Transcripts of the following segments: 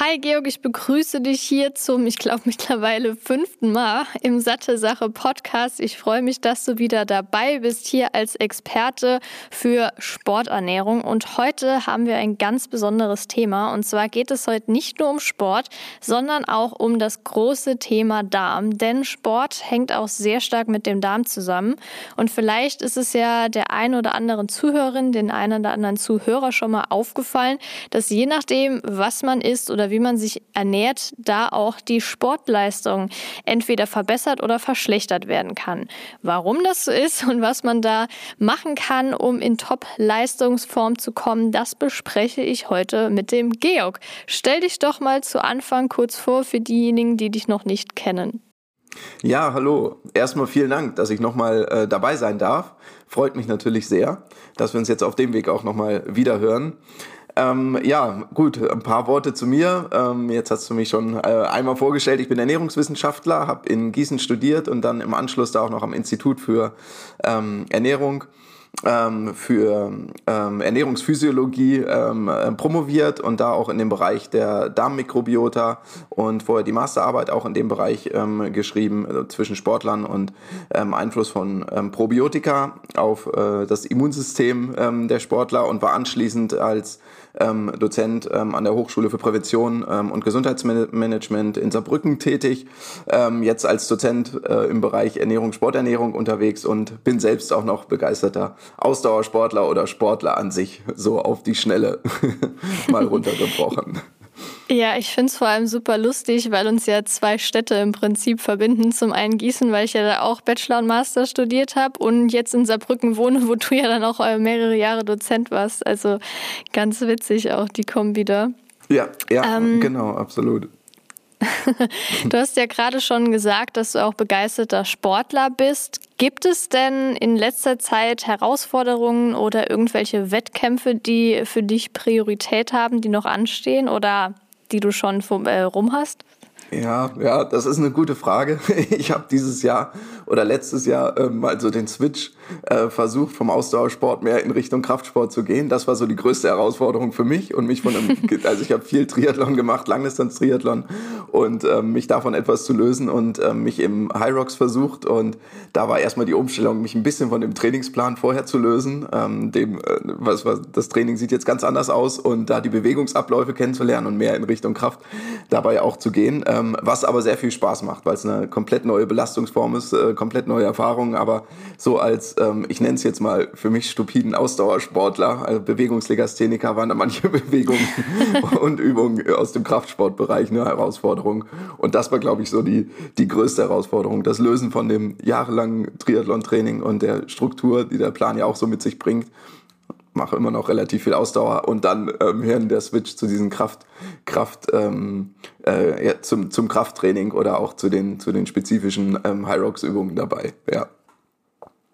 Hi Georg, ich begrüße dich hier zum, ich glaube, mittlerweile fünften Mal im Satte Sache Podcast. Ich freue mich, dass du wieder dabei bist, hier als Experte für Sporternährung. Und heute haben wir ein ganz besonderes Thema. Und zwar geht es heute nicht nur um Sport, sondern auch um das große Thema Darm. Denn Sport hängt auch sehr stark mit dem Darm zusammen. Und vielleicht ist es ja der ein oder anderen Zuhörerin, den einen oder anderen Zuhörer schon mal aufgefallen, dass je nachdem, was man isst oder oder wie man sich ernährt, da auch die Sportleistung entweder verbessert oder verschlechtert werden kann. Warum das so ist und was man da machen kann, um in Top-Leistungsform zu kommen, das bespreche ich heute mit dem Georg. Stell dich doch mal zu Anfang kurz vor für diejenigen, die dich noch nicht kennen. Ja, hallo. Erstmal vielen Dank, dass ich nochmal äh, dabei sein darf. Freut mich natürlich sehr, dass wir uns jetzt auf dem Weg auch nochmal wieder hören. Ähm, ja, gut, ein paar Worte zu mir. Ähm, jetzt hast du mich schon äh, einmal vorgestellt. Ich bin Ernährungswissenschaftler, habe in Gießen studiert und dann im Anschluss da auch noch am Institut für ähm, Ernährung ähm, für ähm, Ernährungsphysiologie ähm, äh, promoviert und da auch in dem Bereich der Darmmikrobiota und vorher die Masterarbeit auch in dem Bereich ähm, geschrieben äh, zwischen Sportlern und ähm, Einfluss von ähm, Probiotika auf äh, das Immunsystem der Sportler und war anschließend als ähm, Dozent ähm, an der Hochschule für Prävention ähm, und Gesundheitsmanagement in Saarbrücken tätig, ähm, jetzt als Dozent äh, im Bereich Ernährung, Sporternährung unterwegs und bin selbst auch noch begeisterter Ausdauersportler oder Sportler an sich, so auf die Schnelle mal runtergebrochen. Ja, ich finde es vor allem super lustig, weil uns ja zwei Städte im Prinzip verbinden. Zum einen Gießen, weil ich ja da auch Bachelor und Master studiert habe und jetzt in Saarbrücken wohne, wo du ja dann auch äh, mehrere Jahre Dozent warst. Also ganz witzig auch die Kombi da. Ja, ja, ähm, genau, absolut. du hast ja gerade schon gesagt, dass du auch begeisterter Sportler bist. Gibt es denn in letzter Zeit Herausforderungen oder irgendwelche Wettkämpfe, die für dich Priorität haben, die noch anstehen oder die du schon äh, rum hast? Ja, ja, das ist eine gute Frage. Ich habe dieses Jahr oder letztes Jahr ähm, mal so den Switch äh, versucht, vom Ausdauersport mehr in Richtung Kraftsport zu gehen. Das war so die größte Herausforderung für mich und mich von einem, also ich habe viel Triathlon gemacht, Langdistanz-Triathlon und ähm, mich davon etwas zu lösen und ähm, mich im High Rocks versucht und da war erstmal die Umstellung, mich ein bisschen von dem Trainingsplan vorher zu lösen. Ähm, dem, äh, was, was, das Training sieht jetzt ganz anders aus und da die Bewegungsabläufe kennenzulernen und mehr in Richtung Kraft dabei auch zu gehen, ähm, was aber sehr viel Spaß macht, weil es eine komplett neue Belastungsform ist, äh, komplett neue Erfahrungen, aber so als, ähm, ich nenne es jetzt mal für mich stupiden Ausdauersportler, also Bewegungslegastheniker waren da manche Bewegungen und Übungen aus dem Kraftsportbereich eine Herausforderung. Und das war, glaube ich, so die, die größte Herausforderung. Das Lösen von dem jahrelangen Triathlon-Training und der Struktur, die der Plan ja auch so mit sich bringt mache immer noch relativ viel Ausdauer und dann ähm, hin der Switch zu diesen Kraft, Kraft ähm, äh, ja, zum, zum Krafttraining oder auch zu den, zu den spezifischen ähm, High Rocks Übungen dabei. Ja.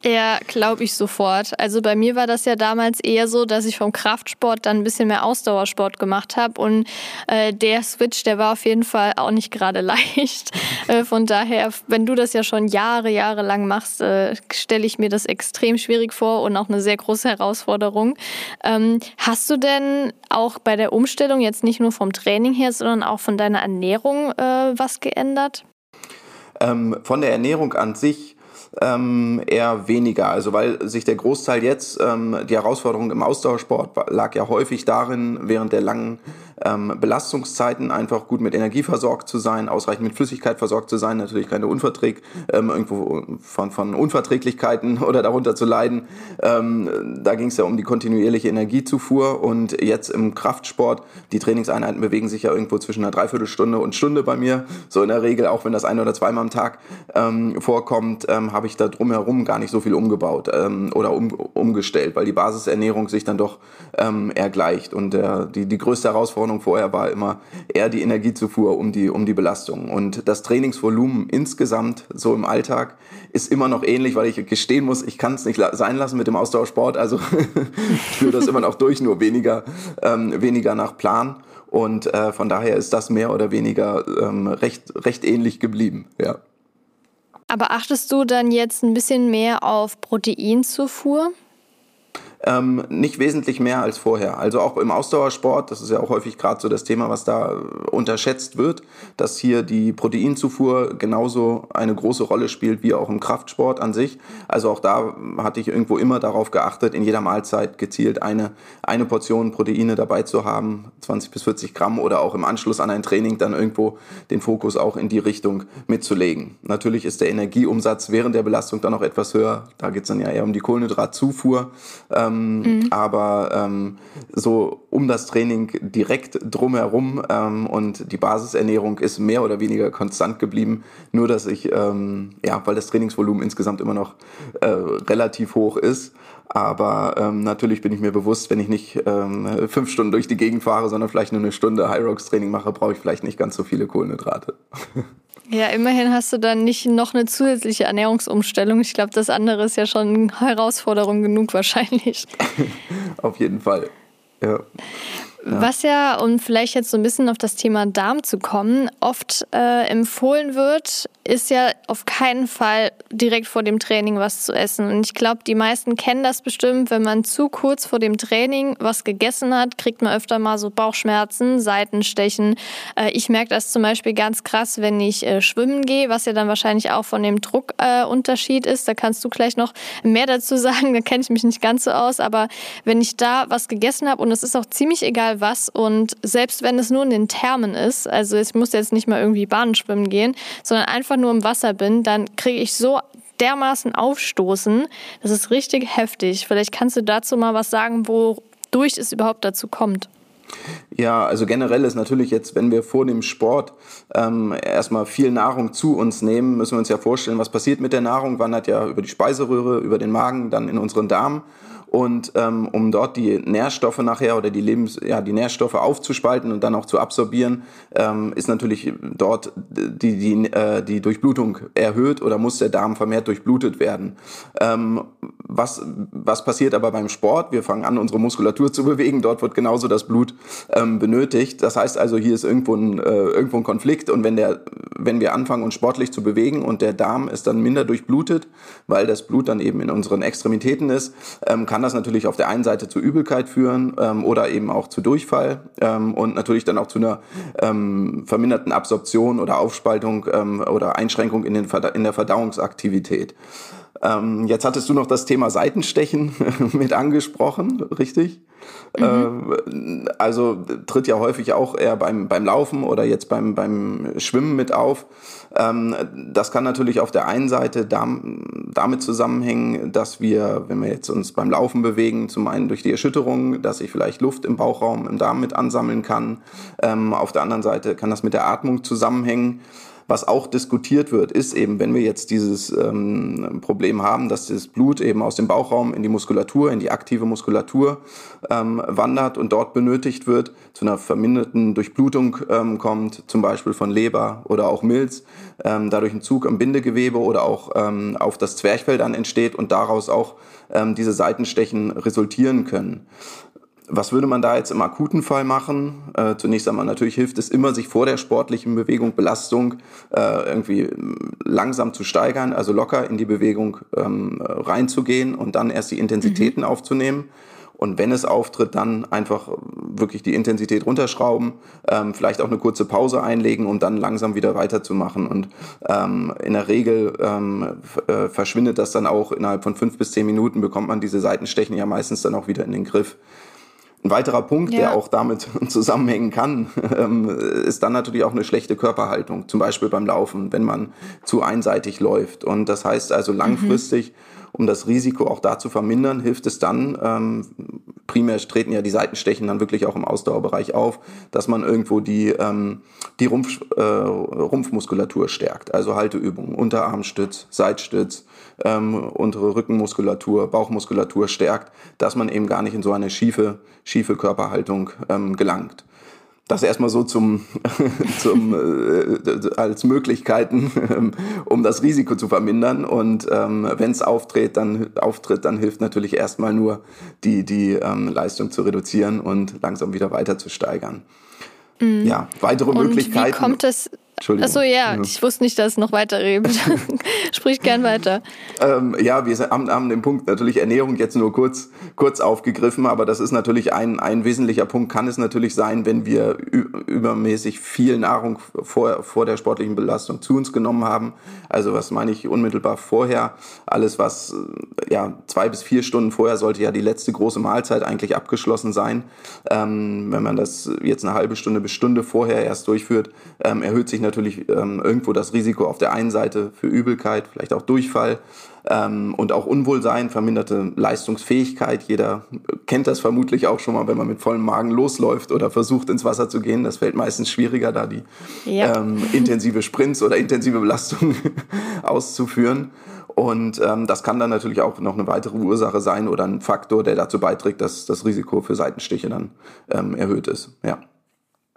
Ja, glaube ich sofort. Also bei mir war das ja damals eher so, dass ich vom Kraftsport dann ein bisschen mehr Ausdauersport gemacht habe und äh, der Switch, der war auf jeden Fall auch nicht gerade leicht. äh, von daher, wenn du das ja schon Jahre, Jahre lang machst, äh, stelle ich mir das extrem schwierig vor und auch eine sehr große Herausforderung. Ähm, hast du denn auch bei der Umstellung jetzt nicht nur vom Training her, sondern auch von deiner Ernährung äh, was geändert? Ähm, von der Ernährung an sich ähm, eher weniger. Also weil sich der Großteil jetzt, ähm, die Herausforderung im Ausdauersport lag ja häufig darin, während der langen ähm, Belastungszeiten einfach gut mit Energie versorgt zu sein, ausreichend mit Flüssigkeit versorgt zu sein, natürlich keine Unverträg, ähm, irgendwo von, von Unverträglichkeiten oder darunter zu leiden. Ähm, da ging es ja um die kontinuierliche Energiezufuhr und jetzt im Kraftsport, die Trainingseinheiten bewegen sich ja irgendwo zwischen einer Dreiviertelstunde und Stunde bei mir, so in der Regel, auch wenn das ein oder zweimal am Tag ähm, vorkommt, ähm, habe ich da drumherum gar nicht so viel umgebaut ähm, oder um, umgestellt, weil die Basisernährung sich dann doch ähm, ergleicht und äh, die, die größte Herausforderung Herausforderung vorher war immer eher die Energiezufuhr um die, um die Belastung. Und das Trainingsvolumen insgesamt so im Alltag ist immer noch ähnlich, weil ich gestehen muss, ich kann es nicht sein lassen mit dem Ausdauersport. Also ich führe das immer noch durch, nur weniger, ähm, weniger nach Plan. Und äh, von daher ist das mehr oder weniger ähm, recht, recht ähnlich geblieben, ja. Aber achtest du dann jetzt ein bisschen mehr auf Proteinzufuhr? Ähm, nicht wesentlich mehr als vorher. Also auch im Ausdauersport, das ist ja auch häufig gerade so das Thema, was da unterschätzt wird, dass hier die Proteinzufuhr genauso eine große Rolle spielt wie auch im Kraftsport an sich. Also auch da hatte ich irgendwo immer darauf geachtet, in jeder Mahlzeit gezielt eine, eine Portion Proteine dabei zu haben, 20 bis 40 Gramm oder auch im Anschluss an ein Training dann irgendwo den Fokus auch in die Richtung mitzulegen. Natürlich ist der Energieumsatz während der Belastung dann noch etwas höher. Da geht es dann ja eher um die Kohlenhydratzufuhr. Ähm, ähm, mhm. Aber ähm, so um das Training direkt drumherum ähm, und die Basisernährung ist mehr oder weniger konstant geblieben. Nur dass ich, ähm, ja, weil das Trainingsvolumen insgesamt immer noch äh, relativ hoch ist. Aber ähm, natürlich bin ich mir bewusst, wenn ich nicht ähm, fünf Stunden durch die Gegend fahre, sondern vielleicht nur eine Stunde High Rocks Training mache, brauche ich vielleicht nicht ganz so viele Kohlenhydrate. Ja, immerhin hast du dann nicht noch eine zusätzliche Ernährungsumstellung. Ich glaube, das andere ist ja schon Herausforderung genug wahrscheinlich. Auf jeden Fall. Ja. Was ja, um vielleicht jetzt so ein bisschen auf das Thema Darm zu kommen, oft äh, empfohlen wird, ist ja auf keinen Fall direkt vor dem Training was zu essen. Und ich glaube, die meisten kennen das bestimmt, wenn man zu kurz vor dem Training was gegessen hat, kriegt man öfter mal so Bauchschmerzen, Seitenstechen. Äh, ich merke das zum Beispiel ganz krass, wenn ich äh, schwimmen gehe, was ja dann wahrscheinlich auch von dem Druckunterschied ist. Da kannst du gleich noch mehr dazu sagen, da kenne ich mich nicht ganz so aus. Aber wenn ich da was gegessen habe und es ist auch ziemlich egal was und selbst wenn es nur in den Thermen ist, also ich muss jetzt nicht mal irgendwie Bahnen schwimmen gehen, sondern einfach nur im Wasser bin, dann kriege ich so dermaßen Aufstoßen. Das ist richtig heftig. Vielleicht kannst du dazu mal was sagen, wodurch es überhaupt dazu kommt. Ja, also generell ist natürlich jetzt, wenn wir vor dem Sport ähm, erstmal viel Nahrung zu uns nehmen, müssen wir uns ja vorstellen, was passiert mit der Nahrung, wandert ja über die Speiseröhre, über den Magen, dann in unseren Darm und ähm, um dort die Nährstoffe nachher oder die Lebens, ja, die Nährstoffe aufzuspalten und dann auch zu absorbieren, ähm, ist natürlich dort die, die, äh, die Durchblutung erhöht oder muss der Darm vermehrt durchblutet werden. Ähm, was, was passiert aber beim Sport? Wir fangen an, unsere Muskulatur zu bewegen. Dort wird genauso das Blut ähm, benötigt. Das heißt also, hier ist irgendwo ein, äh, irgendwo ein Konflikt. Und wenn, der, wenn wir anfangen, uns sportlich zu bewegen und der Darm ist dann minder durchblutet, weil das Blut dann eben in unseren Extremitäten ist, ähm, kann das natürlich auf der einen Seite zu Übelkeit führen ähm, oder eben auch zu Durchfall ähm, und natürlich dann auch zu einer ähm, verminderten Absorption oder Aufspaltung ähm, oder Einschränkung in, den in der Verdauungsaktivität. Ähm, jetzt hattest du noch das Thema Seitenstechen mit angesprochen, richtig? Mhm. Ähm, also tritt ja häufig auch eher beim, beim Laufen oder jetzt beim, beim Schwimmen mit auf. Ähm, das kann natürlich auf der einen Seite damit zusammenhängen, dass wir, wenn wir jetzt uns beim Laufen bewegen, zum einen durch die Erschütterung, dass ich vielleicht Luft im Bauchraum, im Darm mit ansammeln kann. Ähm, auf der anderen Seite kann das mit der Atmung zusammenhängen. Was auch diskutiert wird, ist eben, wenn wir jetzt dieses ähm, Problem haben, dass das Blut eben aus dem Bauchraum in die Muskulatur, in die aktive Muskulatur ähm, wandert und dort benötigt wird, zu einer verminderten Durchblutung ähm, kommt, zum Beispiel von Leber oder auch Milz, ähm, dadurch ein Zug am Bindegewebe oder auch ähm, auf das Zwerchfell dann entsteht und daraus auch ähm, diese Seitenstechen resultieren können. Was würde man da jetzt im akuten Fall machen? Äh, zunächst einmal natürlich hilft es immer, sich vor der sportlichen Bewegung, Belastung äh, irgendwie langsam zu steigern, also locker in die Bewegung ähm, reinzugehen und dann erst die Intensitäten mhm. aufzunehmen. Und wenn es auftritt, dann einfach wirklich die Intensität runterschrauben, ähm, vielleicht auch eine kurze Pause einlegen und dann langsam wieder weiterzumachen. Und ähm, in der Regel ähm, äh, verschwindet das dann auch innerhalb von fünf bis zehn Minuten, bekommt man diese Seitenstechen ja meistens dann auch wieder in den Griff. Ein weiterer Punkt, ja. der auch damit zusammenhängen kann, ähm, ist dann natürlich auch eine schlechte Körperhaltung, zum Beispiel beim Laufen, wenn man zu einseitig läuft. Und das heißt also langfristig, um das Risiko auch da zu vermindern, hilft es dann, ähm, primär treten ja die Seitenstechen dann wirklich auch im Ausdauerbereich auf, dass man irgendwo die, ähm, die Rumpf, äh, Rumpfmuskulatur stärkt. Also Halteübungen, Unterarmstütz, Seitstütz, ähm, untere Rückenmuskulatur, Bauchmuskulatur stärkt, dass man eben gar nicht in so eine schiefe, schiefe Körperhaltung ähm, gelangt. das erstmal so zum, zum äh, als Möglichkeiten, ähm, um das Risiko zu vermindern. Und ähm, wenn es auftritt, dann auftritt, dann hilft natürlich erstmal nur die die ähm, Leistung zu reduzieren und langsam wieder weiter zu steigern. Mhm. Ja, weitere und Möglichkeiten. Wie kommt es Entschuldigung. Achso, ja, ja, ich wusste nicht, dass es noch weiter redet. Sprich gern weiter. Ähm, ja, wir haben, haben den Punkt natürlich Ernährung jetzt nur kurz, kurz aufgegriffen, aber das ist natürlich ein, ein wesentlicher Punkt, kann es natürlich sein, wenn wir übermäßig viel Nahrung vor, vor der sportlichen Belastung zu uns genommen haben. Also was meine ich unmittelbar vorher? Alles, was ja zwei bis vier Stunden vorher sollte ja die letzte große Mahlzeit eigentlich abgeschlossen sein. Ähm, wenn man das jetzt eine halbe Stunde bis Stunde vorher erst durchführt, ähm, erhöht sich natürlich ähm, irgendwo das Risiko auf der einen Seite für Übelkeit, vielleicht auch Durchfall ähm, und auch Unwohlsein, verminderte Leistungsfähigkeit. Jeder kennt das vermutlich auch schon mal, wenn man mit vollem Magen losläuft oder versucht ins Wasser zu gehen. Das fällt meistens schwieriger, da die ja. ähm, intensive Sprints oder intensive Belastung auszuführen. Und ähm, das kann dann natürlich auch noch eine weitere Ursache sein oder ein Faktor, der dazu beiträgt, dass das Risiko für Seitenstiche dann ähm, erhöht ist. Ja.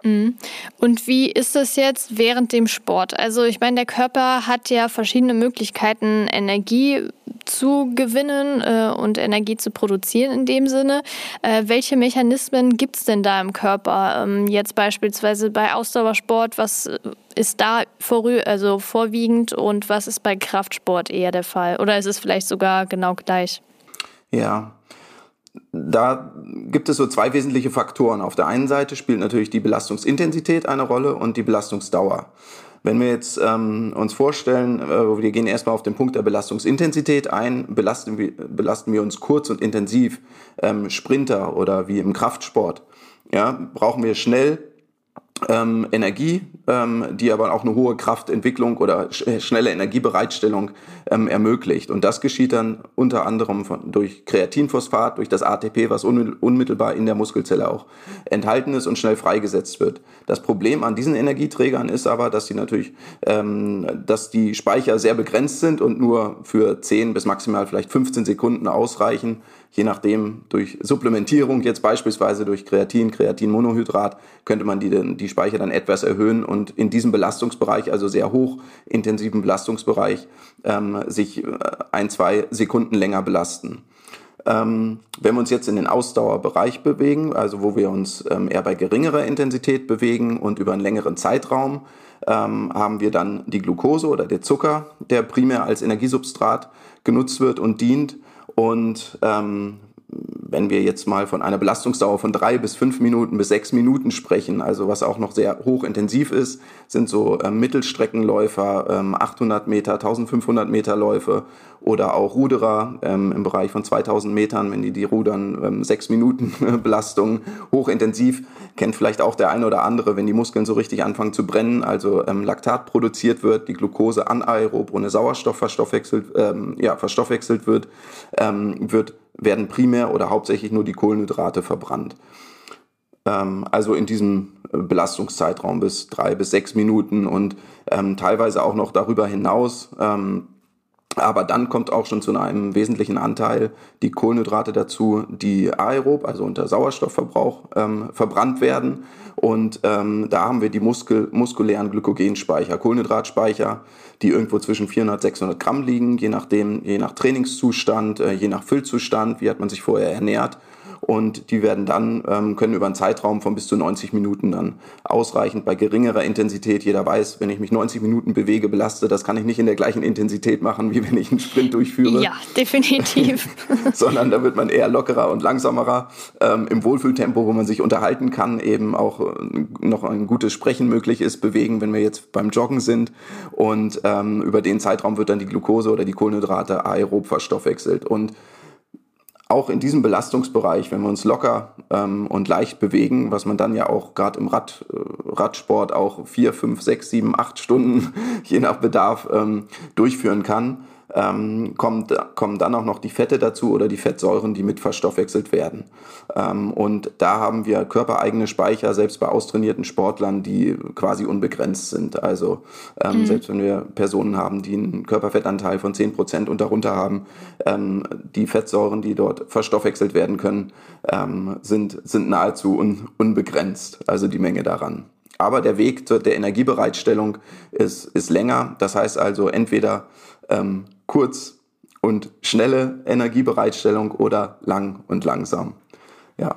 Mhm. Und wie ist es jetzt während dem Sport? Also ich meine, der Körper hat ja verschiedene Möglichkeiten, Energie zu gewinnen äh, und Energie zu produzieren in dem Sinne. Äh, welche Mechanismen gibt es denn da im Körper? Ähm, jetzt beispielsweise bei Ausdauersport, was ist da vorrü also vorwiegend und was ist bei Kraftsport eher der Fall? Oder ist es vielleicht sogar genau gleich? Ja, da gibt es so zwei wesentliche Faktoren. Auf der einen Seite spielt natürlich die Belastungsintensität eine Rolle und die Belastungsdauer. Wenn wir jetzt ähm, uns vorstellen, äh, wir gehen erstmal auf den Punkt der Belastungsintensität ein, belasten wir, belasten wir uns kurz und intensiv, ähm, Sprinter oder wie im Kraftsport, ja, brauchen wir schnell ähm, Energie, ähm, die aber auch eine hohe Kraftentwicklung oder sch äh, schnelle Energiebereitstellung ähm, ermöglicht. Und das geschieht dann unter anderem von, durch Kreatinphosphat, durch das ATP, was un unmittelbar in der Muskelzelle auch enthalten ist und schnell freigesetzt wird. Das Problem an diesen Energieträgern ist aber, dass sie natürlich, ähm, dass die Speicher sehr begrenzt sind und nur für 10 bis maximal vielleicht 15 Sekunden ausreichen, je nachdem durch Supplementierung, jetzt beispielsweise durch Kreatin, Kreatinmonohydrat, könnte man die, die Speicher dann etwas erhöhen und in diesem Belastungsbereich, also sehr hochintensiven Belastungsbereich, ähm, sich äh, ein, zwei Sekunden länger belasten. Ähm, wenn wir uns jetzt in den Ausdauerbereich bewegen, also wo wir uns ähm, eher bei geringerer Intensität bewegen und über einen längeren Zeitraum, ähm, haben wir dann die Glucose oder der Zucker, der primär als Energiesubstrat genutzt wird und dient. Und ähm, wenn wir jetzt mal von einer Belastungsdauer von drei bis fünf Minuten bis sechs Minuten sprechen, also was auch noch sehr hochintensiv ist, sind so äh, Mittelstreckenläufer, ähm, 800 Meter, 1500 Meter Läufe oder auch Ruderer ähm, im Bereich von 2000 Metern, wenn die die rudern, ähm, sechs Minuten Belastung, hochintensiv, kennt vielleicht auch der eine oder andere, wenn die Muskeln so richtig anfangen zu brennen, also ähm, Laktat produziert wird, die Glucose anaerob ohne Sauerstoff verstoffwechselt, ähm, ja, verstoffwechselt wird, ähm, wird werden primär oder hauptsächlich nur die Kohlenhydrate verbrannt. Ähm, also in diesem äh, Belastungszeitraum bis drei bis sechs Minuten und ähm, teilweise auch noch darüber hinaus. Ähm, aber dann kommt auch schon zu einem wesentlichen Anteil die Kohlenhydrate dazu, die aerob, also unter Sauerstoffverbrauch, ähm, verbrannt werden. Und ähm, da haben wir die Muskel, muskulären Glykogenspeicher, Kohlenhydratspeicher, die irgendwo zwischen 400 600 Gramm liegen, je nachdem, je nach Trainingszustand, äh, je nach Füllzustand, wie hat man sich vorher ernährt und die werden dann, ähm, können über einen Zeitraum von bis zu 90 Minuten dann ausreichend bei geringerer Intensität. Jeder weiß, wenn ich mich 90 Minuten bewege, belaste, das kann ich nicht in der gleichen Intensität machen, wie wenn ich einen Sprint durchführe. Ja, definitiv. Sondern da wird man eher lockerer und langsamerer ähm, im Wohlfühltempo, wo man sich unterhalten kann, eben auch äh, noch ein gutes Sprechen möglich ist, bewegen, wenn wir jetzt beim Joggen sind. Und ähm, über den Zeitraum wird dann die Glucose oder die Kohlenhydrate aerob verstoffwechselt. Und auch in diesem Belastungsbereich, wenn wir uns locker ähm, und leicht bewegen, was man dann ja auch gerade im Rad, äh, Radsport auch vier, fünf, sechs, sieben, acht Stunden, je nach Bedarf, ähm, durchführen kann, ähm, kommt, kommen dann auch noch die Fette dazu oder die Fettsäuren, die mit verstoffwechselt werden. Ähm, und da haben wir körpereigene Speicher, selbst bei austrainierten Sportlern, die quasi unbegrenzt sind. Also ähm, mhm. selbst wenn wir Personen haben, die einen Körperfettanteil von 10% und darunter haben, ähm, die Fettsäuren, die dort verstoffwechselt werden können, ähm, sind, sind nahezu un, unbegrenzt, also die Menge daran. Aber der Weg zur, der Energiebereitstellung ist, ist länger. Das heißt also entweder ähm, kurz und schnelle Energiebereitstellung oder lang und langsam. Ja.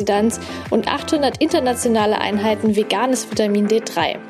Antioxidants und 800 internationale Einheiten veganes Vitamin D3.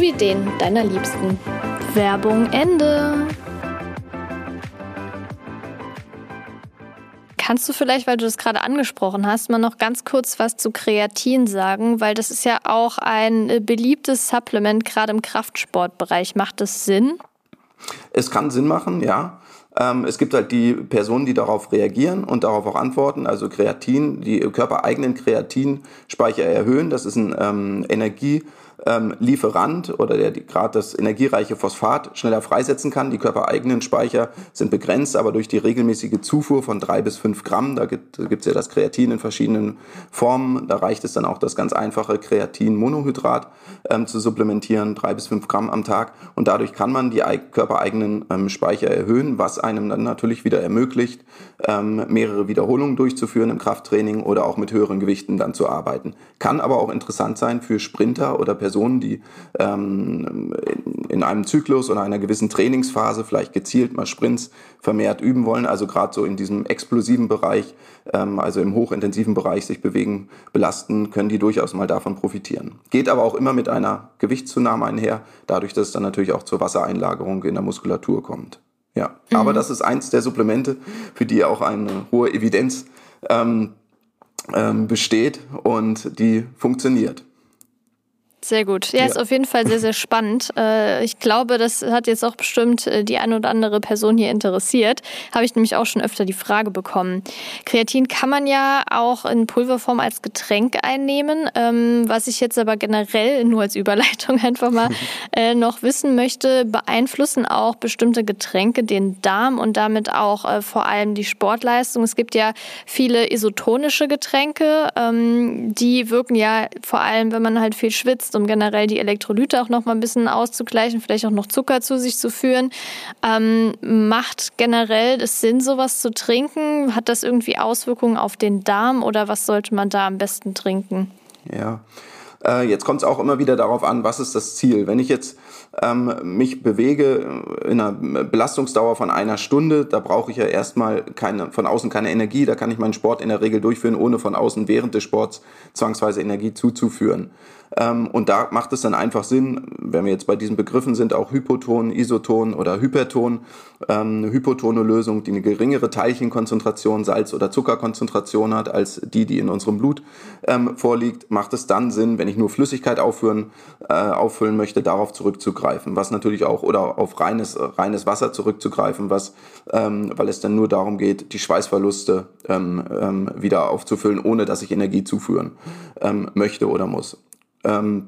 den deiner Liebsten. Werbung Ende. Kannst du vielleicht, weil du das gerade angesprochen hast, mal noch ganz kurz was zu Kreatin sagen? Weil das ist ja auch ein äh, beliebtes Supplement, gerade im Kraftsportbereich. Macht das Sinn? Es kann Sinn machen, ja. Ähm, es gibt halt die Personen, die darauf reagieren und darauf auch antworten. Also Kreatin, die körpereigenen Kreatinspeicher erhöhen. Das ist ein ähm, Energie- ähm, Lieferant oder der gerade das energiereiche Phosphat schneller freisetzen kann. Die körpereigenen Speicher sind begrenzt, aber durch die regelmäßige Zufuhr von drei bis fünf Gramm, da gibt es ja das Kreatin in verschiedenen Formen, da reicht es dann auch das ganz einfache Kreatinmonohydrat ähm, zu supplementieren, drei bis fünf Gramm am Tag. Und dadurch kann man die körpereigenen ähm, Speicher erhöhen, was einem dann natürlich wieder ermöglicht, ähm, mehrere Wiederholungen durchzuführen im Krafttraining oder auch mit höheren Gewichten dann zu arbeiten. Kann aber auch interessant sein für Sprinter oder Personen, Personen, die ähm, in einem Zyklus oder einer gewissen Trainingsphase vielleicht gezielt mal Sprints vermehrt üben wollen, also gerade so in diesem explosiven Bereich, ähm, also im hochintensiven Bereich sich bewegen, belasten, können die durchaus mal davon profitieren. Geht aber auch immer mit einer Gewichtszunahme einher, dadurch, dass es dann natürlich auch zur Wassereinlagerung in der Muskulatur kommt. Ja, mhm. aber das ist eins der Supplemente, für die auch eine hohe Evidenz ähm, ähm, besteht und die funktioniert. Sehr gut. Ja, ja, ist auf jeden Fall sehr, sehr spannend. Äh, ich glaube, das hat jetzt auch bestimmt äh, die eine oder andere Person hier interessiert. Habe ich nämlich auch schon öfter die Frage bekommen. Kreatin kann man ja auch in Pulverform als Getränk einnehmen. Ähm, was ich jetzt aber generell nur als Überleitung einfach mal äh, noch wissen möchte, beeinflussen auch bestimmte Getränke den Darm und damit auch vor allem die Sportleistung. Es gibt ja viele isotonische Getränke, ähm, die wirken ja vor allem, wenn man halt viel schwitzt benutzt, um generell die Elektrolyte auch noch mal ein bisschen auszugleichen, vielleicht auch noch Zucker zu sich zu führen. Ähm, macht generell das Sinn, sowas zu trinken? Hat das irgendwie Auswirkungen auf den Darm oder was sollte man da am besten trinken? Ja, äh, jetzt kommt es auch immer wieder darauf an, was ist das Ziel. Wenn ich jetzt ähm, mich bewege in einer Belastungsdauer von einer Stunde, da brauche ich ja erstmal keine, von außen keine Energie, da kann ich meinen Sport in der Regel durchführen, ohne von außen während des Sports zwangsweise Energie zuzuführen. Ähm, und da macht es dann einfach Sinn, wenn wir jetzt bei diesen Begriffen sind, auch Hypoton, Isoton oder Hyperton, ähm, eine hypotone Lösung, die eine geringere Teilchenkonzentration, Salz- oder Zuckerkonzentration hat als die, die in unserem Blut ähm, vorliegt, macht es dann Sinn, wenn ich nur Flüssigkeit aufführen, äh, auffüllen möchte, darauf zurückzugreifen. Was natürlich auch, oder auf reines, reines Wasser zurückzugreifen, was, weil es dann nur darum geht, die Schweißverluste wieder aufzufüllen, ohne dass ich Energie zuführen möchte oder muss. Ähm,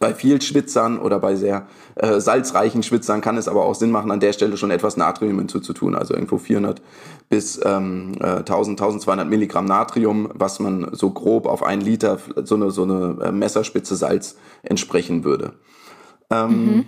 bei viel Schwitzern oder bei sehr äh, salzreichen Schwitzern kann es aber auch Sinn machen, an der Stelle schon etwas Natrium hinzuzutun. Also irgendwo 400 bis ähm, 1000, äh, 1200 Milligramm Natrium, was man so grob auf einen Liter so eine, so eine äh, Messerspitze Salz entsprechen würde. Ähm, mhm.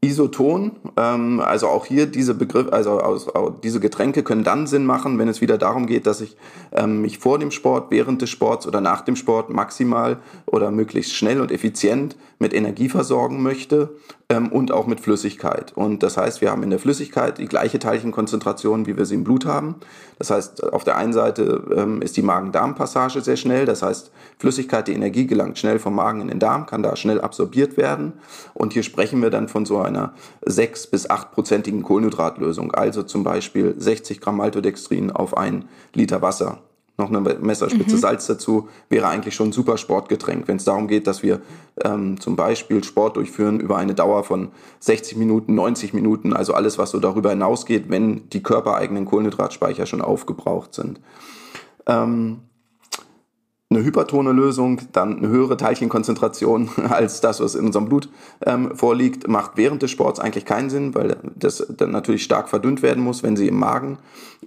Isoton, ähm, also auch hier diese Begriff, also aus, aus, diese Getränke können dann Sinn machen, wenn es wieder darum geht, dass ich ähm, mich vor dem Sport, während des Sports oder nach dem Sport maximal oder möglichst schnell und effizient mit Energie versorgen möchte ähm, und auch mit Flüssigkeit. Und das heißt, wir haben in der Flüssigkeit die gleiche Teilchenkonzentration, wie wir sie im Blut haben. Das heißt, auf der einen Seite ähm, ist die Magen-Darm-Passage sehr schnell. Das heißt, Flüssigkeit, die Energie gelangt schnell vom Magen in den Darm, kann da schnell absorbiert werden. Und hier sprechen wir dann von so einer 6 bis 8-prozentigen Kohlenhydratlösung. Also zum Beispiel 60 Gramm Maltodextrin auf ein Liter Wasser noch eine Messerspitze mhm. Salz dazu, wäre eigentlich schon ein super Sportgetränk. Wenn es darum geht, dass wir ähm, zum Beispiel Sport durchführen über eine Dauer von 60 Minuten, 90 Minuten, also alles, was so darüber hinausgeht, wenn die körpereigenen Kohlenhydratspeicher schon aufgebraucht sind. Ähm, eine hypertone Lösung, dann eine höhere Teilchenkonzentration als das, was in unserem Blut ähm, vorliegt, macht während des Sports eigentlich keinen Sinn, weil das dann natürlich stark verdünnt werden muss, wenn sie im Magen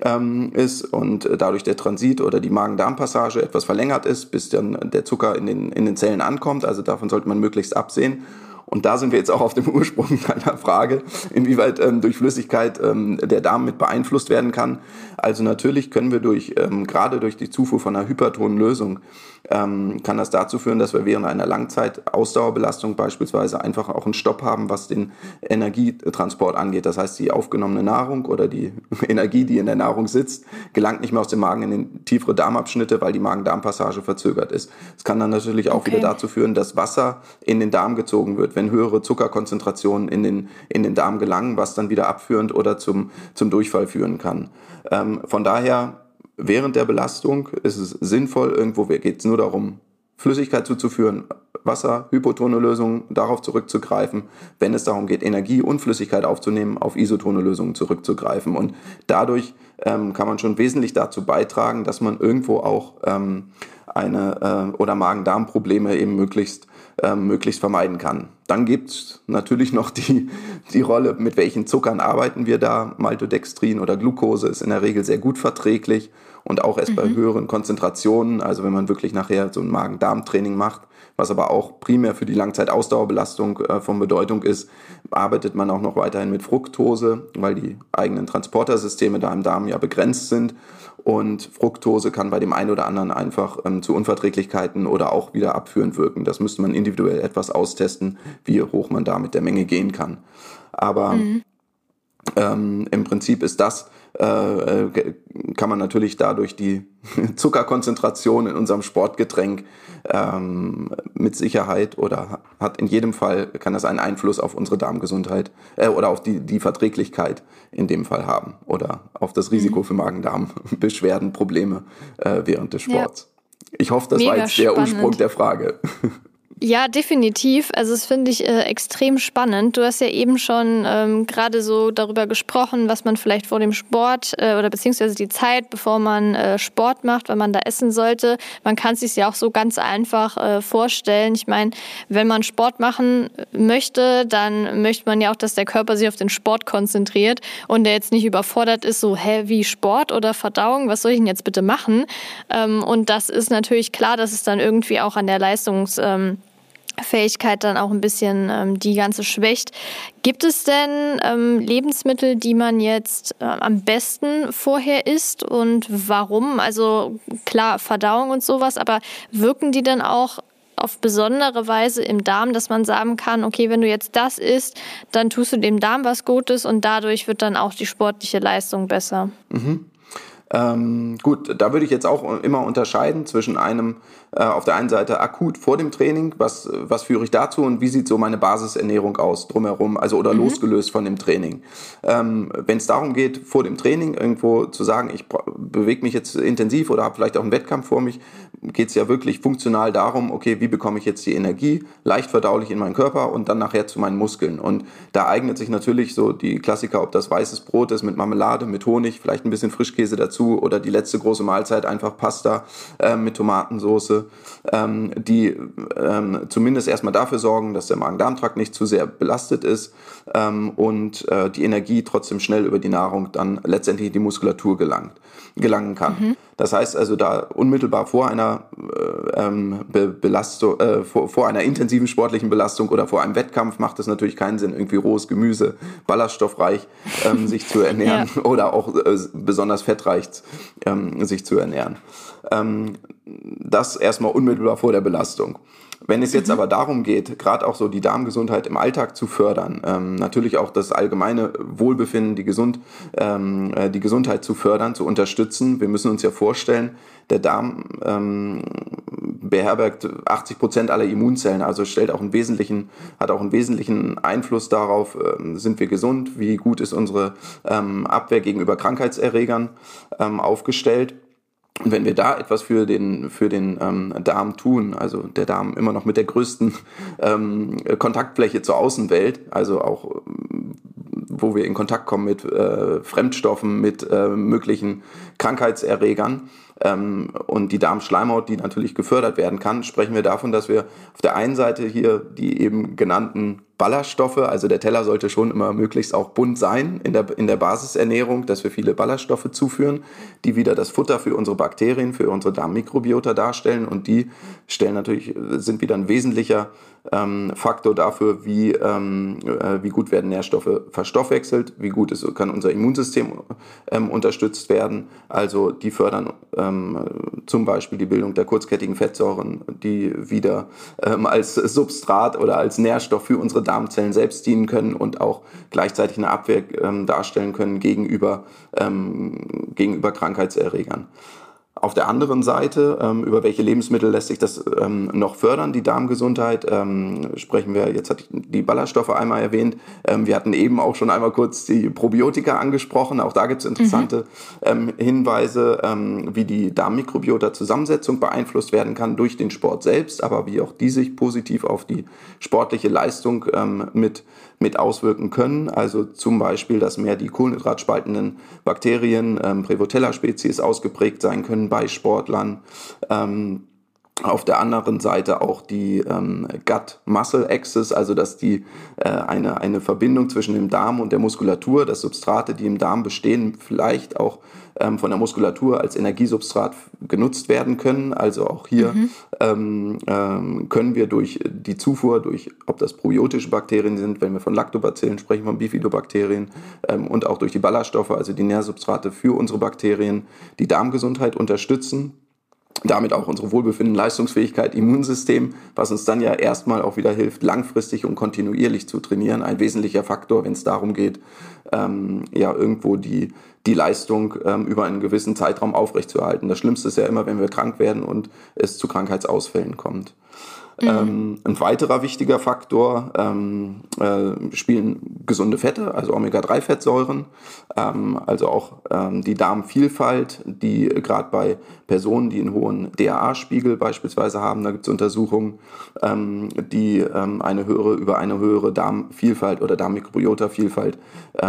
ähm, ist und dadurch der Transit oder die Magen-Darm-Passage etwas verlängert ist, bis dann der Zucker in den, in den Zellen ankommt. Also davon sollte man möglichst absehen. Und da sind wir jetzt auch auf dem Ursprung deiner Frage, inwieweit ähm, durch Flüssigkeit ähm, der Darm mit beeinflusst werden kann. Also natürlich können wir durch, ähm, gerade durch die Zufuhr von einer hypertonen Lösung, ähm, kann das dazu führen, dass wir während einer Langzeit-Ausdauerbelastung beispielsweise einfach auch einen Stopp haben, was den Energietransport angeht. Das heißt, die aufgenommene Nahrung oder die Energie, die in der Nahrung sitzt, gelangt nicht mehr aus dem Magen in den tiefere Darmabschnitte, weil die Magen-Darm-Passage verzögert ist. Es kann dann natürlich auch okay. wieder dazu führen, dass Wasser in den Darm gezogen wird, wenn höhere Zuckerkonzentrationen in den, in den Darm gelangen, was dann wieder abführend oder zum, zum Durchfall führen kann. Ähm, von daher, während der Belastung ist es sinnvoll, irgendwo geht es nur darum, Flüssigkeit zuzuführen, Wasser, hypotone Lösungen, darauf zurückzugreifen, wenn es darum geht, Energie und Flüssigkeit aufzunehmen, auf isotone Lösungen zurückzugreifen. Und dadurch ähm, kann man schon wesentlich dazu beitragen, dass man irgendwo auch ähm, eine äh, oder Magen-Darm-Probleme eben möglichst ähm, möglichst vermeiden kann. Dann gibt's natürlich noch die, die Rolle, mit welchen Zuckern arbeiten wir da. Maltodextrin oder Glucose ist in der Regel sehr gut verträglich und auch erst mhm. bei höheren Konzentrationen, also wenn man wirklich nachher so ein Magen-Darm-Training macht, was aber auch primär für die Langzeitausdauerbelastung äh, von Bedeutung ist, arbeitet man auch noch weiterhin mit Fructose, weil die eigenen Transportersysteme da im Darm ja begrenzt sind und Fructose kann bei dem einen oder anderen einfach ähm, zu Unverträglichkeiten oder auch wieder abführend wirken. Das müsste man individuell etwas austesten, wie hoch man da mit der Menge gehen kann. Aber mhm. ähm, im Prinzip ist das äh, äh, kann man natürlich dadurch die Zuckerkonzentration in unserem Sportgetränk ähm, mit Sicherheit oder hat in jedem Fall, kann das einen Einfluss auf unsere Darmgesundheit äh, oder auf die, die Verträglichkeit in dem Fall haben oder auf das Risiko mhm. für Magen-Darm-Beschwerden, Probleme äh, während des Sports. Ja. Ich hoffe, das Mega war jetzt der spannend. Ursprung der Frage. Ja, definitiv. Also das finde ich äh, extrem spannend. Du hast ja eben schon ähm, gerade so darüber gesprochen, was man vielleicht vor dem Sport äh, oder beziehungsweise die Zeit, bevor man äh, Sport macht, wenn man da essen sollte. Man kann es sich ja auch so ganz einfach äh, vorstellen. Ich meine, wenn man Sport machen möchte, dann möchte man ja auch, dass der Körper sich auf den Sport konzentriert und der jetzt nicht überfordert ist, so, hä, wie Sport oder Verdauung, was soll ich denn jetzt bitte machen? Ähm, und das ist natürlich klar, dass es dann irgendwie auch an der Leistungs... Ähm, Fähigkeit dann auch ein bisschen ähm, die ganze schwächt. Gibt es denn ähm, Lebensmittel, die man jetzt äh, am besten vorher isst und warum? Also klar, Verdauung und sowas, aber wirken die dann auch auf besondere Weise im Darm, dass man sagen kann, okay, wenn du jetzt das isst, dann tust du dem Darm was Gutes und dadurch wird dann auch die sportliche Leistung besser. Mhm. Ähm, gut, da würde ich jetzt auch immer unterscheiden zwischen einem auf der einen Seite akut vor dem Training, was, was führe ich dazu und wie sieht so meine Basisernährung aus drumherum, also oder mhm. losgelöst von dem Training. Ähm, Wenn es darum geht, vor dem Training irgendwo zu sagen, ich bewege mich jetzt intensiv oder habe vielleicht auch einen Wettkampf vor mich, geht es ja wirklich funktional darum, okay, wie bekomme ich jetzt die Energie leicht verdaulich in meinen Körper und dann nachher zu meinen Muskeln. Und da eignet sich natürlich so die Klassiker, ob das weißes Brot ist mit Marmelade, mit Honig, vielleicht ein bisschen Frischkäse dazu oder die letzte große Mahlzeit einfach Pasta äh, mit Ähm, die ähm, zumindest erstmal dafür sorgen, dass der Magen-Darm-Trakt nicht zu sehr belastet ist ähm, und äh, die Energie trotzdem schnell über die Nahrung dann letztendlich in die Muskulatur gelangt, gelangen kann. Mhm. Das heißt also, da unmittelbar vor einer äh, ähm, Be Belastung, äh, vor, vor, einer intensiven sportlichen Belastung oder vor einem Wettkampf macht es natürlich keinen Sinn, irgendwie rohes Gemüse, ballaststoffreich ähm, sich zu ernähren ja. oder auch äh, besonders fettreich ähm, sich zu ernähren. Ähm, das erstmal unmittelbar vor der Belastung. Wenn es jetzt mhm. aber darum geht, gerade auch so die Darmgesundheit im Alltag zu fördern, ähm, natürlich auch das allgemeine Wohlbefinden, die, Gesund, ähm, äh, die Gesundheit zu fördern, zu unterstützen. Wir müssen uns ja vorstellen, der Darm ähm, beherbergt 80 Prozent aller Immunzellen, also stellt auch einen wesentlichen, hat auch einen wesentlichen Einfluss darauf, äh, sind wir gesund, wie gut ist unsere ähm, Abwehr gegenüber Krankheitserregern ähm, aufgestellt. Und wenn wir da etwas für den, für den ähm, Darm tun, also der Darm immer noch mit der größten ähm, Kontaktfläche zur Außenwelt, also auch wo wir in Kontakt kommen mit äh, Fremdstoffen, mit äh, möglichen Krankheitserregern ähm, und die Darmschleimhaut, die natürlich gefördert werden kann, sprechen wir davon, dass wir auf der einen Seite hier die eben genannten Ballaststoffe, also der Teller sollte schon immer möglichst auch bunt sein in der, in der Basisernährung, dass wir viele Ballaststoffe zuführen, die wieder das Futter für unsere Bakterien, für unsere Darmmikrobiota darstellen. Und die stellen natürlich, sind wieder ein wesentlicher ähm, Faktor dafür, wie, ähm, äh, wie gut werden Nährstoffe verstoffwechselt, wie gut ist, kann unser Immunsystem ähm, unterstützt werden. Also die fördern ähm, zum Beispiel die Bildung der kurzkettigen Fettsäuren, die wieder ähm, als Substrat oder als Nährstoff für unsere Darmzellen selbst dienen können und auch gleichzeitig eine Abwehr ähm, darstellen können gegenüber, gegenüber Krankheitserregern. Auf der anderen Seite, ähm, über welche Lebensmittel lässt sich das ähm, noch fördern, die Darmgesundheit? Ähm, sprechen wir, jetzt hatte ich die Ballaststoffe einmal erwähnt. Ähm, wir hatten eben auch schon einmal kurz die Probiotika angesprochen. Auch da gibt es interessante mhm. Hinweise, ähm, wie die Darmmikrobiota-Zusammensetzung beeinflusst werden kann durch den Sport selbst, aber wie auch die sich positiv auf die sportliche Leistung ähm, mit mit auswirken können. Also zum Beispiel, dass mehr die Kohlenhydratspaltenden Bakterien, ähm, Prevotella-Spezies ausgeprägt sein können bei Sportlern. Ähm, auf der anderen Seite auch die ähm, Gut-Muscle-Axis, also dass die äh, eine, eine Verbindung zwischen dem Darm und der Muskulatur, dass Substrate, die im Darm bestehen, vielleicht auch ähm, von der Muskulatur als Energiesubstrat genutzt werden können. Also auch hier mhm. ähm, ähm, können wir durch die Zufuhr, durch ob das probiotische Bakterien sind, wenn wir von Lactobacillen sprechen, von Bifidobakterien ähm, und auch durch die Ballaststoffe, also die Nährsubstrate für unsere Bakterien, die Darmgesundheit unterstützen damit auch unsere Wohlbefinden, Leistungsfähigkeit, Immunsystem, was uns dann ja erstmal auch wieder hilft, langfristig und kontinuierlich zu trainieren. Ein wesentlicher Faktor, wenn es darum geht, ähm, ja irgendwo die, die Leistung ähm, über einen gewissen Zeitraum aufrechtzuerhalten. Das Schlimmste ist ja immer, wenn wir krank werden und es zu Krankheitsausfällen kommt. Mhm. Ähm, ein weiterer wichtiger Faktor ähm, äh, spielen gesunde Fette, also Omega-3-Fettsäuren, ähm, also auch ähm, die Darmvielfalt, die gerade bei Personen, die einen hohen DAA-Spiegel beispielsweise haben, da gibt es Untersuchungen, ähm, die ähm, eine höhere, über eine höhere Darmvielfalt oder Darmmikrobiota-Vielfalt äh,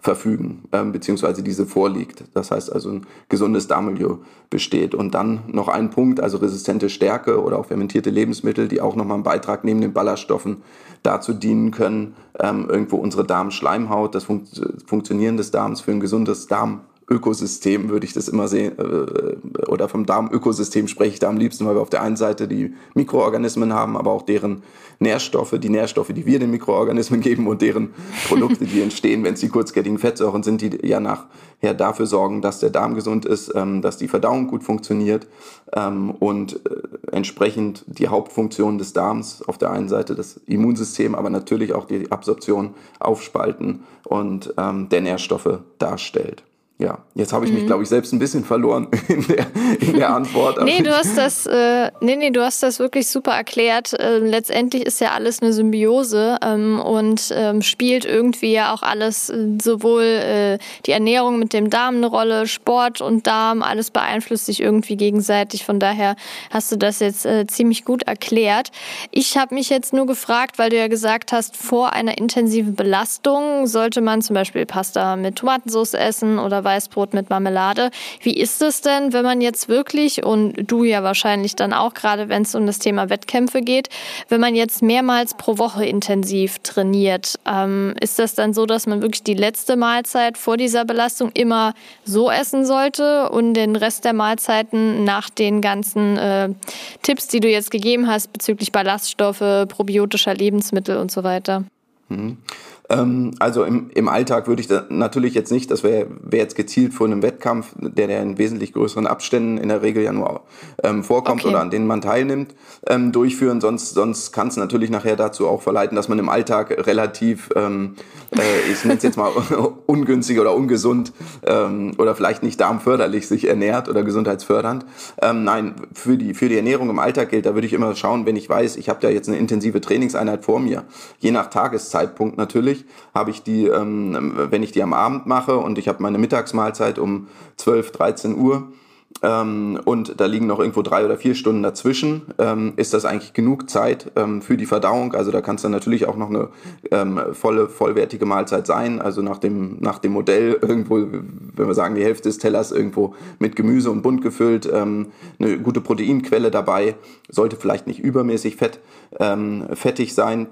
verfügen, ähm, beziehungsweise diese vorliegt. Das heißt also ein gesundes Darmmilieu besteht. Und dann noch ein Punkt, also resistente Stärke oder auch fermentierte Lebensmittel, die auch nochmal einen Beitrag neben den Ballaststoffen dazu dienen können, ähm, irgendwo unsere Darmschleimhaut, das Fun Funktionieren des Darms für ein gesundes Darm Ökosystem würde ich das immer sehen, äh, oder vom Darmökosystem spreche ich da am liebsten, weil wir auf der einen Seite die Mikroorganismen haben, aber auch deren Nährstoffe, die Nährstoffe, die wir den Mikroorganismen geben und deren Produkte, die entstehen, wenn es die kurzkettigen Fettsäuren sind, die ja nachher dafür sorgen, dass der Darm gesund ist, ähm, dass die Verdauung gut funktioniert ähm, und äh, entsprechend die Hauptfunktion des Darms auf der einen Seite das Immunsystem, aber natürlich auch die Absorption, Aufspalten und ähm, der Nährstoffe darstellt. Ja, jetzt habe ich mich, mhm. glaube ich, selbst ein bisschen verloren in der, in der Antwort. nee, du hast das, äh, nee, nee, du hast das wirklich super erklärt. Ähm, letztendlich ist ja alles eine Symbiose ähm, und ähm, spielt irgendwie ja auch alles, äh, sowohl äh, die Ernährung mit dem Darm eine Rolle, Sport und Darm, alles beeinflusst sich irgendwie gegenseitig. Von daher hast du das jetzt äh, ziemlich gut erklärt. Ich habe mich jetzt nur gefragt, weil du ja gesagt hast, vor einer intensiven Belastung sollte man zum Beispiel Pasta mit Tomatensauce essen oder Weißbrot mit Marmelade. Wie ist es denn, wenn man jetzt wirklich, und du ja wahrscheinlich dann auch, gerade wenn es um das Thema Wettkämpfe geht, wenn man jetzt mehrmals pro Woche intensiv trainiert, ähm, ist das dann so, dass man wirklich die letzte Mahlzeit vor dieser Belastung immer so essen sollte und den Rest der Mahlzeiten nach den ganzen äh, Tipps, die du jetzt gegeben hast bezüglich Ballaststoffe, probiotischer Lebensmittel und so weiter? Mhm. Ähm, also im, im Alltag würde ich da natürlich jetzt nicht, das wäre wär jetzt gezielt vor einem Wettkampf, der, der in wesentlich größeren Abständen in der Regel ja nur ähm, vorkommt okay. oder an denen man teilnimmt, ähm, durchführen. Sonst, sonst kann es natürlich nachher dazu auch verleiten, dass man im Alltag relativ, ähm, äh, ich nenne es jetzt mal ungünstig oder ungesund ähm, oder vielleicht nicht darmförderlich sich ernährt oder gesundheitsfördernd. Ähm, nein, für die, für die Ernährung im Alltag gilt, da würde ich immer schauen, wenn ich weiß, ich habe da jetzt eine intensive Trainingseinheit vor mir, je nach Tageszeitpunkt natürlich, natürlich habe ich die, ähm, wenn ich die am Abend mache und ich habe meine Mittagsmahlzeit um 12, 13 Uhr ähm, und da liegen noch irgendwo drei oder vier Stunden dazwischen, ähm, ist das eigentlich genug Zeit ähm, für die Verdauung. Also da kann es dann natürlich auch noch eine ähm, volle, vollwertige Mahlzeit sein. Also nach dem, nach dem Modell irgendwo, wenn wir sagen, die Hälfte des Tellers irgendwo mit Gemüse und bunt gefüllt, ähm, eine gute Proteinquelle dabei, sollte vielleicht nicht übermäßig fett, fettig sein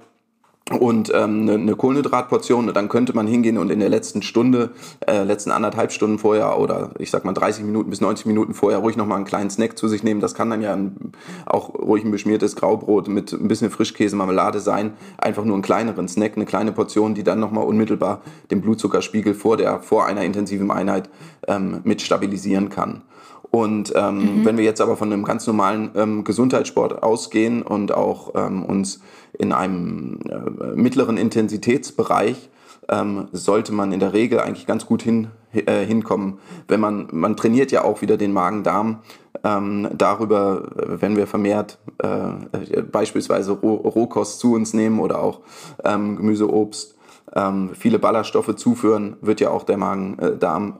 und ähm, eine, eine Kohlenhydratportion. Dann könnte man hingehen und in der letzten Stunde, äh, letzten anderthalb Stunden vorher oder ich sag mal 30 Minuten bis 90 Minuten vorher ruhig nochmal einen kleinen Snack zu sich nehmen. Das kann dann ja ein, auch ruhig ein beschmiertes Graubrot mit ein bisschen Frischkäse, Marmelade sein. Einfach nur einen kleineren Snack, eine kleine Portion, die dann nochmal unmittelbar den Blutzuckerspiegel vor, der, vor einer intensiven Einheit ähm, mit stabilisieren kann. Und ähm, mhm. wenn wir jetzt aber von einem ganz normalen ähm, Gesundheitssport ausgehen und auch ähm, uns in einem äh, mittleren Intensitätsbereich ähm, sollte man in der Regel eigentlich ganz gut hin, äh, hinkommen. Wenn man, man trainiert ja auch wieder den Magen-Darm. Ähm, darüber, wenn wir vermehrt äh, beispielsweise Rohkost zu uns nehmen oder auch ähm, Gemüse, Obst, ähm, viele Ballaststoffe zuführen, wird ja auch der Magen-Darm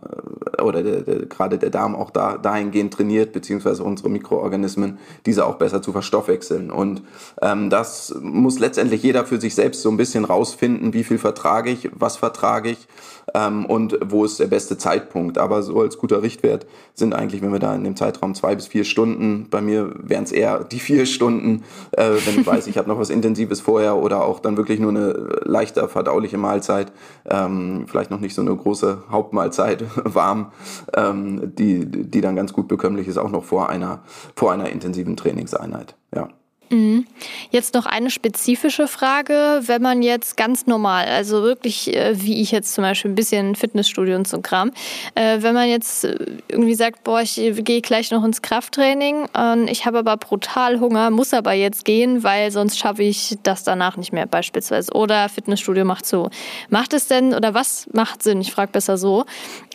äh, oder der, der, gerade der Darm auch da, dahingehend trainiert, beziehungsweise unsere Mikroorganismen, diese auch besser zu verstoffwechseln. Und ähm, das muss letztendlich jeder für sich selbst so ein bisschen rausfinden, wie viel vertrage ich, was vertrage ich ähm, und wo ist der beste Zeitpunkt. Aber so als guter Richtwert sind eigentlich, wenn wir da in dem Zeitraum zwei bis vier Stunden, bei mir wären es eher die vier Stunden, äh, wenn ich weiß, ich habe noch was Intensives vorher oder auch dann wirklich nur eine leichter verdauliche Mahlzeit, ähm, vielleicht noch nicht so eine große Hauptmahlzeit warm, ähm, die, die dann ganz gut bekömmlich ist, auch noch vor einer, vor einer intensiven Trainingseinheit. Ja. Mhm. Jetzt noch eine spezifische Frage, wenn man jetzt ganz normal, also wirklich äh, wie ich jetzt zum Beispiel ein bisschen Fitnessstudio und so Kram, äh, wenn man jetzt äh, irgendwie sagt, boah, ich gehe gleich noch ins Krafttraining, ich habe aber brutal Hunger, muss aber jetzt gehen, weil sonst schaffe ich das danach nicht mehr beispielsweise oder Fitnessstudio macht so. Macht es denn oder was macht Sinn? Ich frage besser so.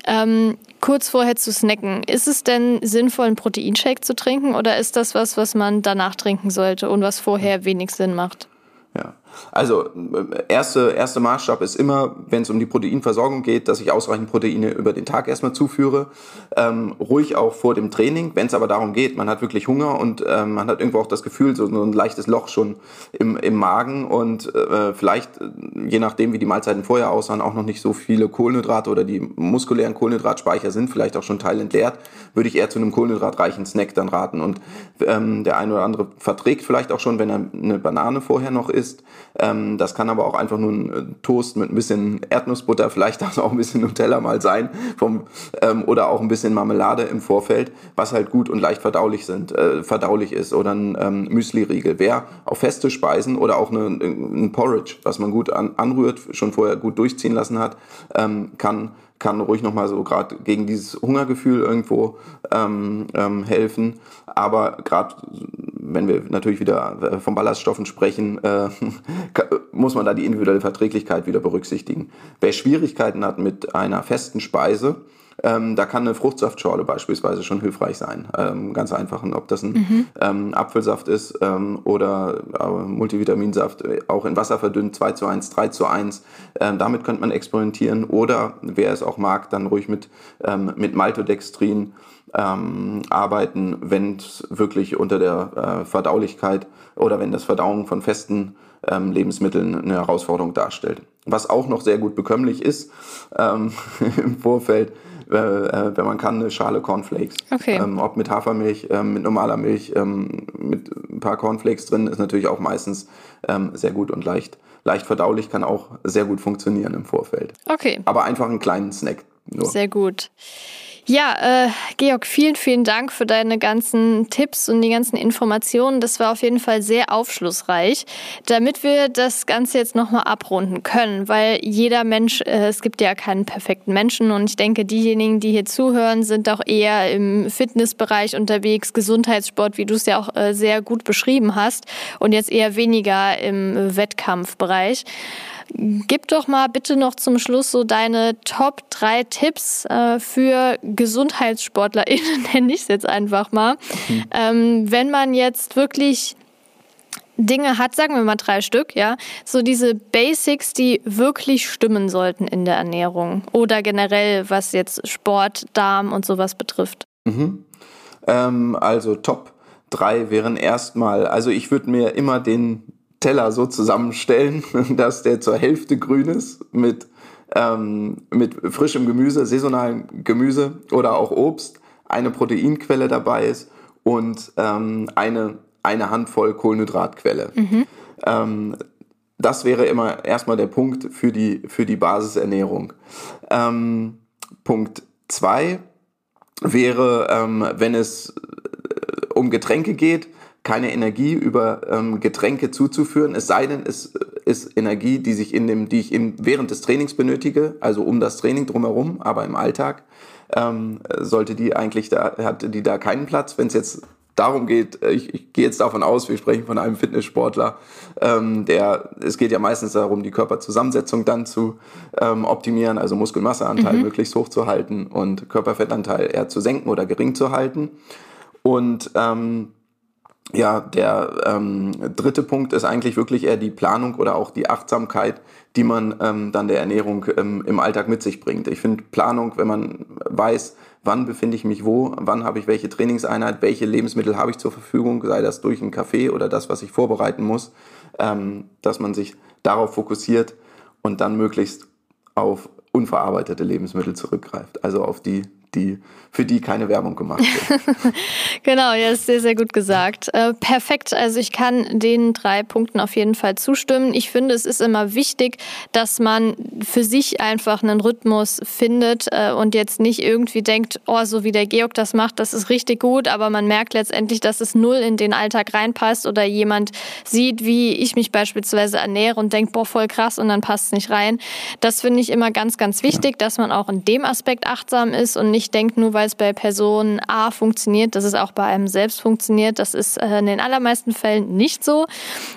Ähm, kurz vorher zu snacken, ist es denn sinnvoll, einen Proteinshake zu trinken oder ist das was, was man danach trinken sollte und was vorher wenig Sinn macht? Ja, also erste, erste Maßstab ist immer, wenn es um die Proteinversorgung geht, dass ich ausreichend Proteine über den Tag erstmal zuführe. Ähm, ruhig auch vor dem Training. Wenn es aber darum geht, man hat wirklich Hunger und ähm, man hat irgendwo auch das Gefühl, so, so ein leichtes Loch schon im, im Magen und äh, vielleicht, je nachdem wie die Mahlzeiten vorher aussahen, auch noch nicht so viele Kohlenhydrate oder die muskulären Kohlenhydratspeicher sind vielleicht auch schon teilentleert, würde ich eher zu einem kohlenhydratreichen Snack dann raten. Und ähm, der eine oder andere verträgt vielleicht auch schon, wenn er eine Banane vorher noch isst. Ähm, das kann aber auch einfach nur ein äh, Toast mit ein bisschen Erdnussbutter, vielleicht auch ein bisschen Nutella mal sein vom, ähm, oder auch ein bisschen Marmelade im Vorfeld, was halt gut und leicht verdaulich sind, äh, verdaulich ist oder ein ähm, Müsli-Riegel. Wer auf feste Speisen oder auch eine, ein Porridge, was man gut an, anrührt, schon vorher gut durchziehen lassen hat, ähm, kann kann ruhig nochmal so gerade gegen dieses Hungergefühl irgendwo ähm, ähm, helfen. Aber gerade wenn wir natürlich wieder äh, von Ballaststoffen sprechen, äh, muss man da die individuelle Verträglichkeit wieder berücksichtigen. Wer Schwierigkeiten hat mit einer festen Speise, Ähm, da kann eine Fruchtsaftschorle beispielsweise schon hilfreich sein. Ähm, ganz einfach. Und ob das ein mhm. ähm, Apfelsaft ist ähm, oder äh, Multivitaminsaft, äh, auch in Wasser verdünnt, 2 zu 1, 3 zu 1. Ähm, damit könnte man experimentieren. Oder wer es auch mag, dann ruhig mit, ähm, mit Maltodextrin arbeiten, wenn es wirklich unter der äh, Verdaulichkeit oder wenn das Verdauen von festen Lebensmitteln eine Herausforderung darstellt. Was auch noch sehr gut bekömmlich ist im Vorfeld, äh, äh, wenn man kann, eine Schale Cornflakes. Okay. Ähm, ob mit Hafermilch, ähm, mit normaler Milch, ähm, mit ein paar Cornflakes drin, ist natürlich auch meistens ähm, sehr gut und leicht, leicht verdaulich, kann auch sehr gut funktionieren im Vorfeld. Okay. Aber einfach einen kleinen Snack. Nur. Sehr gut. Ja, äh, Georg, vielen, vielen Dank für deine ganzen Tipps und die ganzen Informationen. Das war auf jeden Fall sehr aufschlussreich. Damit wir das Ganze jetzt nochmal abrunden können, weil jeder Mensch, äh, es gibt ja keinen perfekten Menschen und ich denke, diejenigen, die hier zuhören, sind auch eher im Fitnessbereich unterwegs, Gesundheitssport, wie du es ja auch äh, sehr gut beschrieben hast und jetzt eher weniger im Wettkampfbereich. Gib doch mal bitte noch zum Schluss so deine Top 3 Tipps äh, für GesundheitssportlerInnen, nenne ich es jetzt einfach mal. Mhm. Ähm, wenn man jetzt wirklich Dinge hat, sagen wir mal drei Stück, ja, so diese Basics, die wirklich stimmen sollten in der Ernährung oder generell, was jetzt Sport, Darm und sowas betrifft. Mhm. Ähm, also Top 3 wären erstmal, also ich würde mir immer den Teller so zusammenstellen, dass der zur Hälfte grün ist mit, ähm, mit frischem Gemüse, saisonalen Gemüse oder auch Obst, eine Proteinquelle dabei ist und ähm, eine, eine Handvoll Kohlenhydratquelle. Mhm. Ähm, das wäre immer erstmal der Punkt für die, für die Basisernährung. Ähm, Punkt 2 wäre, ähm, wenn es äh, um Getränke geht, keine Energie über ähm, Getränke zuzuführen, es sei denn, es ist Energie, die sich in dem, die ich im, während des Trainings benötige, also um das Training drumherum, aber im Alltag ähm, sollte die eigentlich da, hat die da keinen Platz. Wenn es jetzt darum geht, äh, ich, ich gehe jetzt davon aus, wir sprechen von einem Fitnesssportler, ähm, der, es geht ja meistens darum, die Körperzusammensetzung dann zu ähm, optimieren, also Muskelmasseanteil mhm. möglichst hoch zu halten und Körperfettanteil eher zu senken oder gering zu halten. Und ähm, ja, der ähm, dritte Punkt ist eigentlich wirklich eher die Planung oder auch die Achtsamkeit, die man ähm, dann der Ernährung ähm, im Alltag mit sich bringt. Ich finde Planung, wenn man weiß, wann befinde ich mich wo, wann habe ich welche Trainingseinheit, welche Lebensmittel habe ich zur Verfügung, sei das durch einen Kaffee oder das, was ich vorbereiten muss, ähm, dass man sich darauf fokussiert und dann möglichst auf unverarbeitete Lebensmittel zurückgreift, also auf die die, für die keine Werbung gemacht wird. genau, ja, ist sehr, sehr gut gesagt. Äh, perfekt. Also ich kann den drei Punkten auf jeden Fall zustimmen. Ich finde, es ist immer wichtig, dass man für sich einfach einen Rhythmus findet äh, und jetzt nicht irgendwie denkt, oh, so wie der Georg das macht, das ist richtig gut, aber man merkt letztendlich, dass es null in den Alltag reinpasst oder jemand sieht, wie ich mich beispielsweise ernähre und denkt, boah, voll krass und dann passt es nicht rein. Das finde ich immer ganz, ganz wichtig, ja. dass man auch in dem Aspekt achtsam ist und nicht nicht denkt, nur weil es bei Person A funktioniert, dass es auch bei einem selbst funktioniert. Das ist äh, in den allermeisten Fällen nicht so.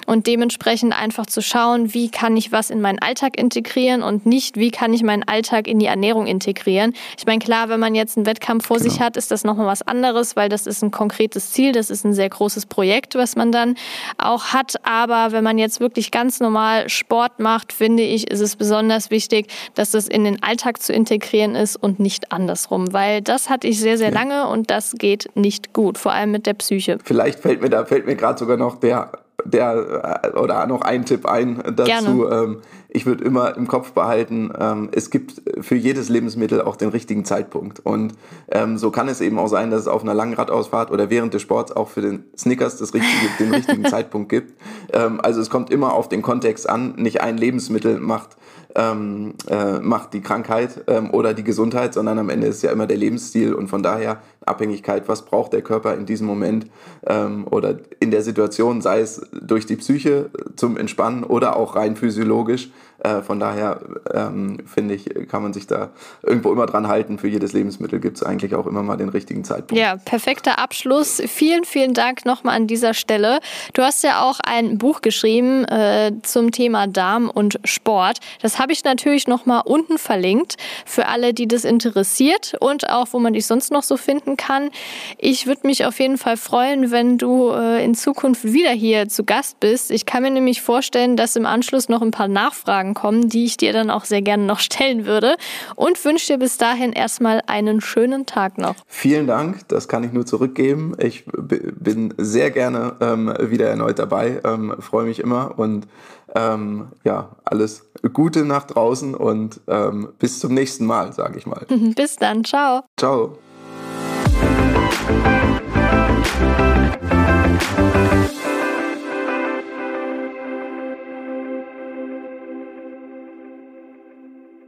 Und dementsprechend einfach zu schauen, wie kann ich was in meinen Alltag integrieren und nicht, wie kann ich meinen Alltag in die Ernährung integrieren. Ich meine, klar, wenn man jetzt einen Wettkampf vor genau. sich hat, ist das nochmal was anderes, weil das ist ein konkretes Ziel, das ist ein sehr großes Projekt, was man dann auch hat. Aber wenn man jetzt wirklich ganz normal Sport macht, finde ich, ist es besonders wichtig, dass das in den Alltag zu integrieren ist und nicht andersrum weil das hatte ich sehr, sehr lange und das geht nicht gut, vor allem mit der Psyche. Vielleicht fällt mir da fällt mir gerade sogar noch der der äh, oder noch ein Tipp ein dazu. Ähm, ich würde immer im Kopf behalten, ähm, es gibt für jedes Lebensmittel auch den richtigen Zeitpunkt. Und ähm, so kann es eben auch sein, dass es auf einer langen Radausfahrt oder während des Sports auch für den Snickers das richtige, den richtigen Zeitpunkt gibt. Ähm, also es kommt immer auf den Kontext an. Nicht ein Lebensmittel macht ähm, äh, macht die Krankheit ähm, oder die Gesundheit, sondern am Ende ist ja immer der Lebensstil und von daher Abhängigkeit, was braucht der Körper in diesem Moment ähm, oder in der Situation, sei es durch die Psyche zum Entspannen oder auch rein physiologisch, Äh, von daher ähm, finde ich, kann man sich da irgendwo immer dran halten. Für jedes Lebensmittel gibt es eigentlich auch immer mal den richtigen Zeitpunkt. Ja, perfekter Abschluss. Vielen, vielen Dank nochmal an dieser Stelle. Du hast ja auch ein Buch geschrieben äh, zum Thema Darm und Sport. Das habe ich natürlich nochmal unten verlinkt für alle, die das interessiert und auch, wo man dich sonst noch so finden kann. Ich würde mich auf jeden Fall freuen, wenn du äh, in Zukunft wieder hier zu Gast bist. Ich kann mir nämlich vorstellen, dass im Anschluss noch ein paar Nachfragen kommen, die ich dir dann auch sehr gerne noch stellen würde. Und wünsche dir bis dahin erstmal einen schönen Tag noch. Vielen Dank, das kann ich nur zurückgeben. Ich bin sehr gerne ähm, wieder erneut dabei, ähm, freue mich immer und ähm, ja, alles Gute nach draußen und ähm, bis zum nächsten Mal, sage ich mal. bis dann, ciao. Ciao.